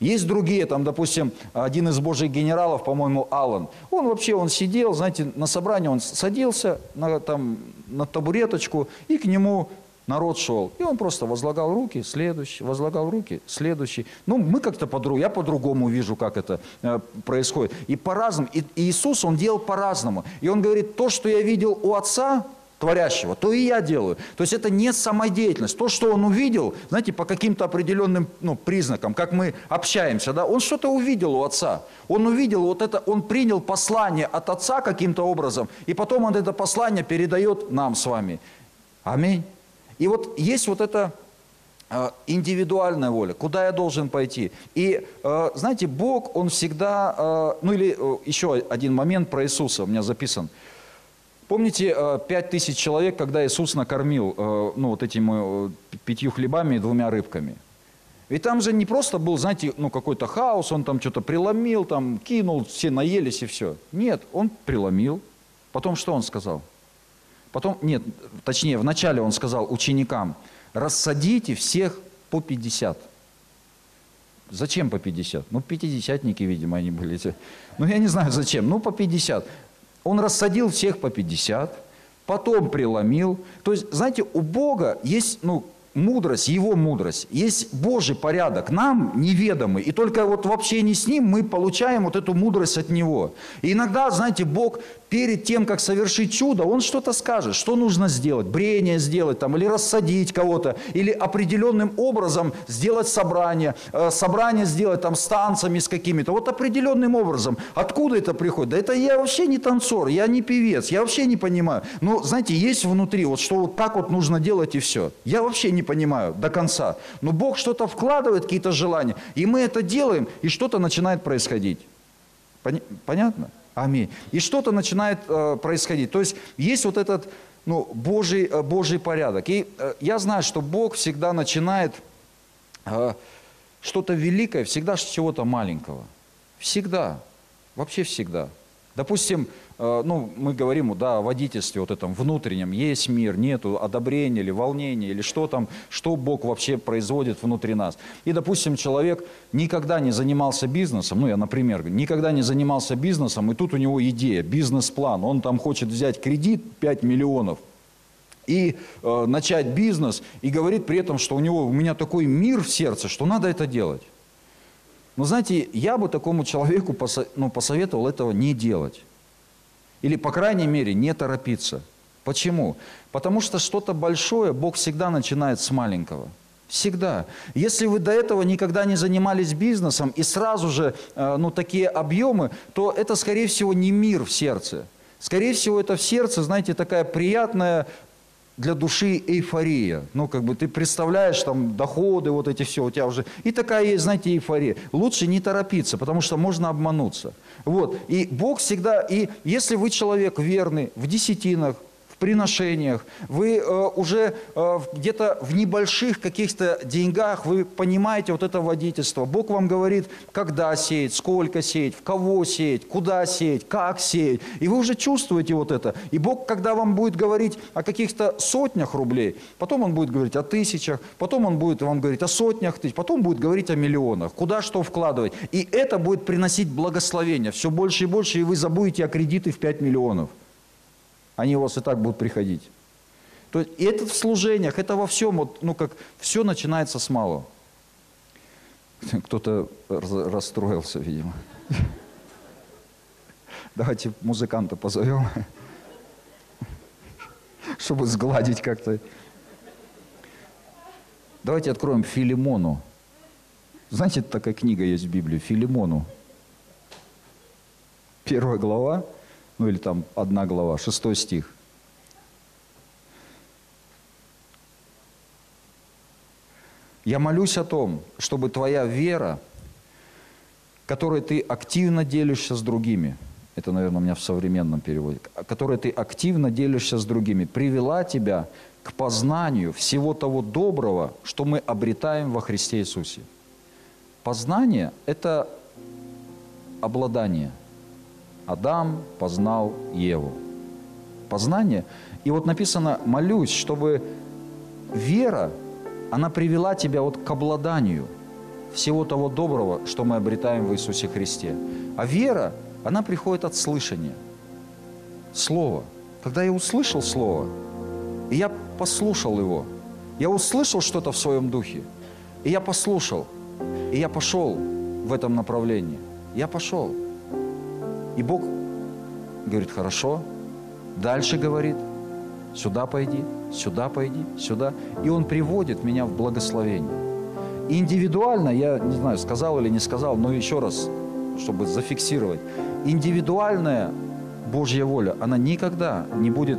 Есть другие, там, допустим, один из божьих генералов, по-моему, Аллан. Он вообще, он сидел, знаете, на собрании он садился на, там, на табуреточку, и к нему народ шел. И он просто возлагал руки, следующий, возлагал руки, следующий. Ну, мы как-то по-другому, я по-другому вижу, как это э, происходит. И по-разному. И, и Иисус, Он делал по-разному. И Он говорит, то, что я видел у Отца, творящего, то и я делаю. То есть это не самодеятельность. То, что он увидел, знаете, по каким-то определенным ну, признакам, как мы общаемся, да, он что-то увидел у отца. Он увидел вот это, он принял послание от отца каким-то образом, и потом он это послание передает нам с вами. Аминь. И вот есть вот эта э, индивидуальная воля, куда я должен пойти. И, э, знаете, Бог, Он всегда, э, ну или еще один момент про Иисуса у меня записан – Помните э, пять тысяч человек, когда Иисус накормил э, ну, вот этими э, пятью хлебами и двумя рыбками? Ведь там же не просто был, знаете, ну какой-то хаос, он там что-то преломил, там кинул, все наелись и все. Нет, он преломил. Потом что он сказал? Потом, нет, точнее, вначале он сказал ученикам, рассадите всех по 50. Зачем по 50? Ну, пятидесятники, видимо, они были. Ну, я не знаю, зачем. Ну, по 50. Он рассадил всех по 50, потом преломил. То есть, знаете, у Бога есть, ну, мудрость, Его мудрость, есть Божий порядок, нам неведомый. И только вот в общении с Ним мы получаем вот эту мудрость от Него. И иногда, знаете, Бог перед тем, как совершить чудо, Он что-то скажет, что нужно сделать, брение сделать там, или рассадить кого-то, или определенным образом сделать собрание, э, собрание сделать там с танцами, с какими-то. Вот определенным образом. Откуда это приходит? Да это я вообще не танцор, я не певец, я вообще не понимаю. Но, знаете, есть внутри, вот что вот так вот нужно делать и все. Я вообще не понимаю до конца. Но Бог что-то вкладывает, какие-то желания, и мы это делаем, и что-то начинает происходить. Понятно? Аминь. И что-то начинает э, происходить. То есть есть вот этот ну, Божий, э, Божий порядок. И э, я знаю, что Бог всегда начинает э, что-то великое, всегда с чего-то маленького. Всегда. Вообще всегда. Допустим, ну, мы говорим, да, о водительстве вот этом внутреннем, есть мир, нету одобрения или волнения, или что там, что Бог вообще производит внутри нас. И, допустим, человек никогда не занимался бизнесом, ну, я, например, никогда не занимался бизнесом, и тут у него идея, бизнес-план, он там хочет взять кредит 5 миллионов, и э, начать бизнес, и говорит при этом, что у него, у меня такой мир в сердце, что надо это делать. Но знаете, я бы такому человеку посо, ну, посоветовал этого не делать. Или, по крайней мере, не торопиться. Почему? Потому что что-то большое Бог всегда начинает с маленького. Всегда. Если вы до этого никогда не занимались бизнесом и сразу же э, ну, такие объемы, то это, скорее всего, не мир в сердце. Скорее всего, это в сердце, знаете, такая приятная для души эйфория. Ну, как бы ты представляешь, там, доходы, вот эти все у тебя уже. И такая есть, знаете, эйфория. Лучше не торопиться, потому что можно обмануться. Вот. И Бог всегда, и если вы человек верный в десятинах, в приношениях, вы э, уже э, где-то в небольших каких-то деньгах, вы понимаете вот это водительство. Бог вам говорит, когда сеять, сколько сеять, в кого сеять, куда сеять, как сеять. И вы уже чувствуете вот это. И Бог, когда вам будет говорить о каких-то сотнях рублей, потом Он будет говорить о тысячах, потом Он будет вам говорить о сотнях тысяч, потом будет говорить о миллионах, куда что вкладывать. И это будет приносить благословение все больше и больше, и вы забудете о кредиты в 5 миллионов. Они у вас и так будут приходить. То есть это в служениях, это во всем, вот, ну как все начинается с малого. Кто-то расстроился, видимо. Давайте музыканта позовем, чтобы сгладить как-то. Давайте откроем Филимону. Знаете, такая книга есть в Библии, Филимону. Первая глава, ну или там одна глава, шестой стих. Я молюсь о том, чтобы твоя вера, которой ты активно делишься с другими, это, наверное, у меня в современном переводе, которой ты активно делишься с другими, привела тебя к познанию всего того доброго, что мы обретаем во Христе Иисусе. Познание – это обладание – Адам познал Еву. Познание. И вот написано, молюсь, чтобы вера, она привела тебя вот к обладанию всего того доброго, что мы обретаем в Иисусе Христе. А вера, она приходит от слышания. Слово. Когда я услышал Слово, и я послушал его, я услышал что-то в своем духе, и я послушал, и я пошел в этом направлении. Я пошел. И Бог говорит, хорошо, дальше говорит, сюда пойди, сюда пойди, сюда. И Он приводит меня в благословение. И индивидуально, я не знаю, сказал или не сказал, но еще раз, чтобы зафиксировать, индивидуальная Божья воля, она никогда не будет,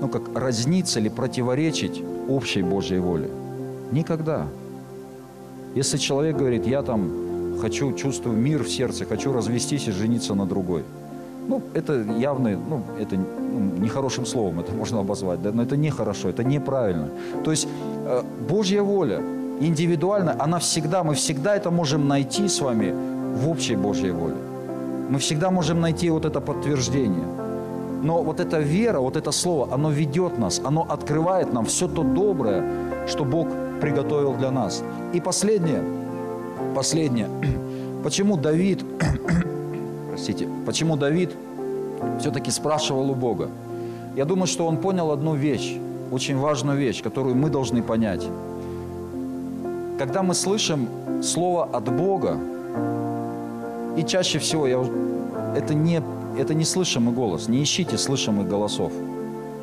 ну, как разниться или противоречить общей Божьей воле. Никогда. Если человек говорит, я там хочу, чувствую мир в сердце, хочу развестись и жениться на другой. Ну, это явно, ну, это ну, нехорошим словом это можно обозвать, да, но это нехорошо, это неправильно. То есть э, Божья воля индивидуально, она всегда, мы всегда это можем найти с вами в общей Божьей воле. Мы всегда можем найти вот это подтверждение. Но вот эта вера, вот это слово, оно ведет нас, оно открывает нам все то доброе, что Бог приготовил для нас. И последнее – последнее. Почему Давид, простите, почему Давид все-таки спрашивал у Бога? Я думаю, что он понял одну вещь, очень важную вещь, которую мы должны понять. Когда мы слышим слово от Бога, и чаще всего я, это, не, это не слышимый голос, не ищите слышимых голосов.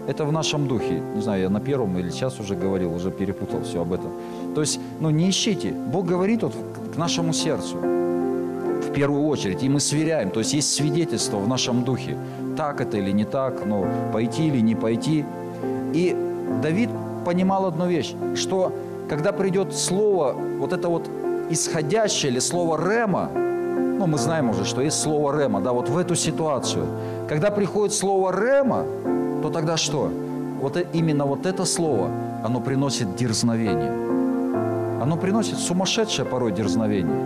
Это в нашем духе. Не знаю, я на первом или сейчас уже говорил, уже перепутал все об этом. То есть, ну не ищите. Бог говорит вот к нашему сердцу в первую очередь, и мы сверяем, то есть есть свидетельство в нашем духе, так это или не так, ну, пойти или не пойти. И Давид понимал одну вещь, что когда придет слово, вот это вот исходящее или слово «рема», ну, мы знаем уже, что есть слово «рема», да, вот в эту ситуацию. Когда приходит слово «рема», то тогда что? Вот именно вот это слово, оно приносит дерзновение оно приносит сумасшедшее порой дерзновение.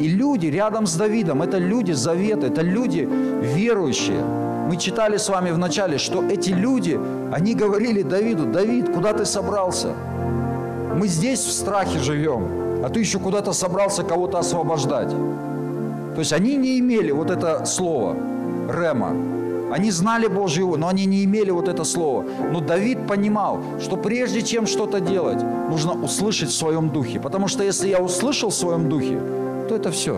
И люди рядом с Давидом, это люди завета, это люди верующие. Мы читали с вами в начале, что эти люди, они говорили Давиду, Давид, куда ты собрался? Мы здесь в страхе живем, а ты еще куда-то собрался кого-то освобождать. То есть они не имели вот это слово, рема, они знали Божью, но они не имели вот это слово. Но Давид понимал, что прежде чем что-то делать, нужно услышать в своем духе. Потому что если я услышал в своем духе, то это все.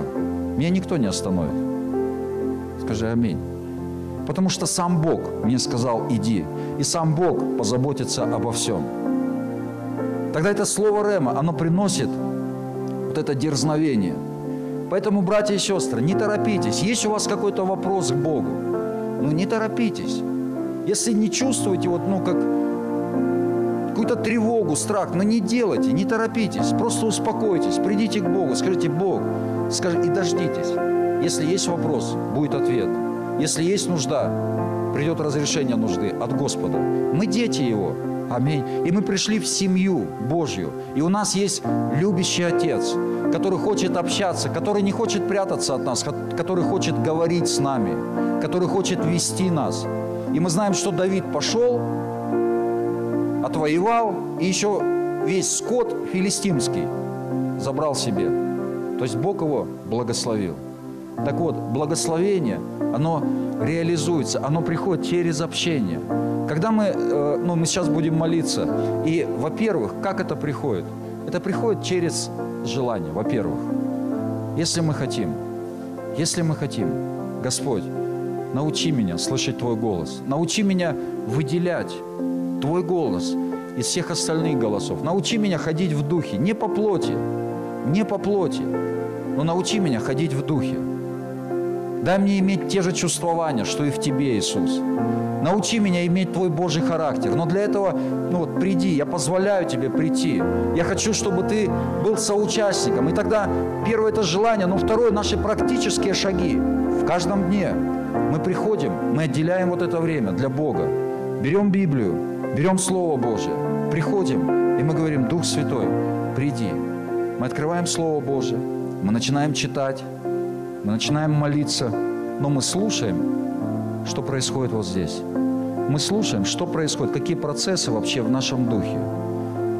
Меня никто не остановит. Скажи аминь. Потому что сам Бог мне сказал, иди. И сам Бог позаботится обо всем. Тогда это слово Рема, оно приносит вот это дерзновение. Поэтому, братья и сестры, не торопитесь. Есть у вас какой-то вопрос к Богу? Ну не торопитесь. Если не чувствуете вот, ну, как какую-то тревогу, страх, но ну, не делайте, не торопитесь, просто успокойтесь, придите к Богу, скажите, Бог, скажи, и дождитесь. Если есть вопрос, будет ответ. Если есть нужда, придет разрешение нужды от Господа. Мы дети Его. Аминь. И мы пришли в семью Божью. И у нас есть любящий Отец, который хочет общаться, который не хочет прятаться от нас, который хочет говорить с нами, который хочет вести нас. И мы знаем, что Давид пошел, отвоевал, и еще весь скот филистимский забрал себе. То есть Бог его благословил. Так вот, благословение, оно реализуется, оно приходит через общение. Когда мы, э, ну, мы сейчас будем молиться, и, во-первых, как это приходит? Это приходит через желание, во-первых. Если мы хотим, если мы хотим, Господь, научи меня слышать Твой голос, научи меня выделять Твой голос из всех остальных голосов, научи меня ходить в духе, не по плоти, не по плоти, но научи меня ходить в духе. Дай мне иметь те же чувствования, что и в Тебе, Иисус. Научи меня иметь Твой Божий характер. Но для этого, ну вот, приди, я позволяю Тебе прийти. Я хочу, чтобы Ты был соучастником. И тогда первое – это желание, но второе – наши практические шаги. В каждом дне мы приходим, мы отделяем вот это время для Бога. Берем Библию, берем Слово Божье, приходим, и мы говорим, Дух Святой, приди. Мы открываем Слово Божье, мы начинаем читать, мы начинаем молиться, но мы слушаем, что происходит вот здесь. Мы слушаем, что происходит, какие процессы вообще в нашем духе.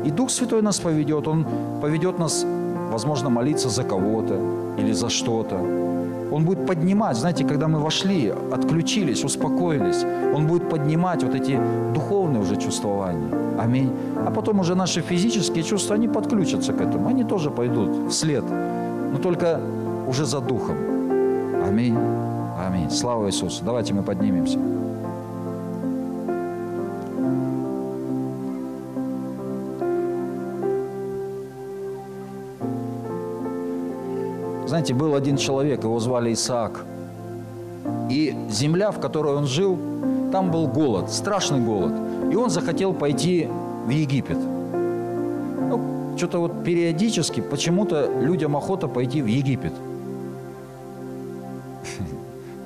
И Дух Святой нас поведет, Он поведет нас, возможно, молиться за кого-то или за что-то. Он будет поднимать, знаете, когда мы вошли, отключились, успокоились, Он будет поднимать вот эти духовные уже чувствования. Аминь. А потом уже наши физические чувства, они подключатся к этому, они тоже пойдут вслед. Но только уже за духом. Аминь. Аминь. Слава Иисусу. Давайте мы поднимемся. Знаете, был один человек, его звали Исаак. И земля, в которой он жил, там был голод, страшный голод. И он захотел пойти в Египет. Ну, что-то вот периодически почему-то людям охота пойти в Египет –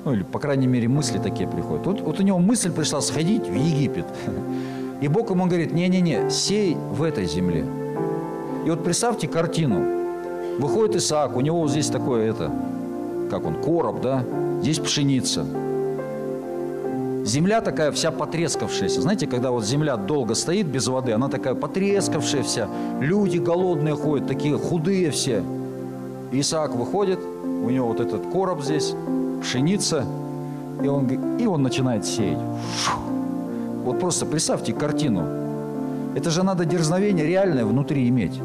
ну, или, по крайней мере, мысли такие приходят. Вот, вот у него мысль пришла сходить в Египет. И Бог ему говорит, не-не-не, сей в этой земле. И вот представьте картину. Выходит Исаак, у него вот здесь такое это, как он, короб, да? Здесь пшеница. Земля такая вся потрескавшаяся. Знаете, когда вот земля долго стоит без воды, она такая потрескавшая вся. Люди голодные ходят, такие худые все. Исаак выходит, у него вот этот короб здесь, пшеница, и он, и он начинает сеять. Вот просто представьте картину. Это же надо дерзновение реальное внутри иметь.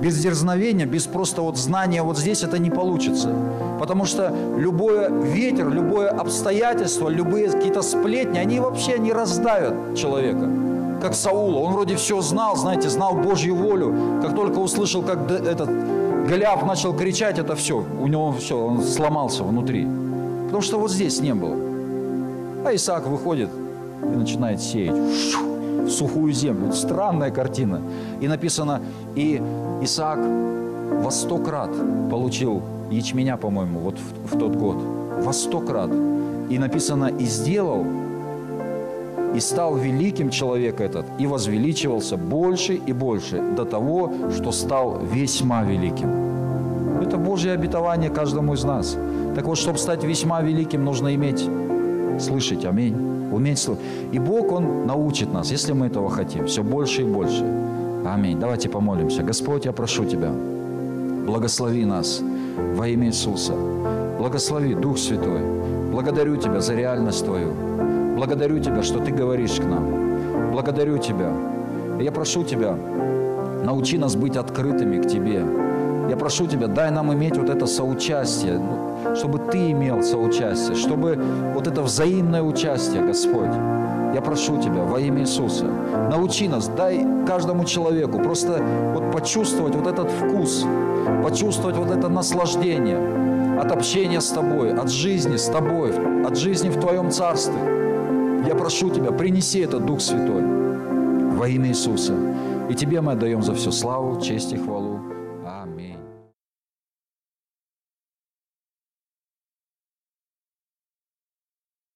Без дерзновения, без просто вот знания вот здесь это не получится. Потому что любой ветер, любое обстоятельство, любые какие-то сплетни, они вообще не раздавят человека. Как Саула. Он вроде все знал, знаете, знал Божью волю. Как только услышал, как этот Голиаф начал кричать, это все, у него все, он сломался внутри. Потому что вот здесь не было. А Исаак выходит и начинает сеять в сухую землю. Странная картина. И написано, и Исаак во сто крат получил ячменя, по-моему, вот в, в тот год. Во сто крат. И написано, и сделал, и стал великим человек этот, и возвеличивался больше и больше до того, что стал весьма великим. Это Божье обетование каждому из нас. Так вот, чтобы стать весьма великим, нужно иметь, слышать, аминь, уметь слышать. И Бог, Он научит нас, если мы этого хотим, все больше и больше. Аминь. Давайте помолимся. Господь, я прошу Тебя, благослови нас во имя Иисуса. Благослови, Дух Святой. Благодарю Тебя за реальность Твою. Благодарю Тебя, что Ты говоришь к нам. Благодарю Тебя. Я прошу Тебя, научи нас быть открытыми к Тебе. Я прошу Тебя, дай нам иметь вот это соучастие, ну, чтобы Ты имел соучастие, чтобы вот это взаимное участие, Господь. Я прошу Тебя во имя Иисуса, научи нас, дай каждому человеку просто вот почувствовать вот этот вкус, почувствовать вот это наслаждение от общения с Тобой, от жизни с Тобой, от жизни в Твоем Царстве. Я прошу Тебя, принеси этот Дух Святой во имя Иисуса. И Тебе мы отдаем за все славу, честь и хвалу.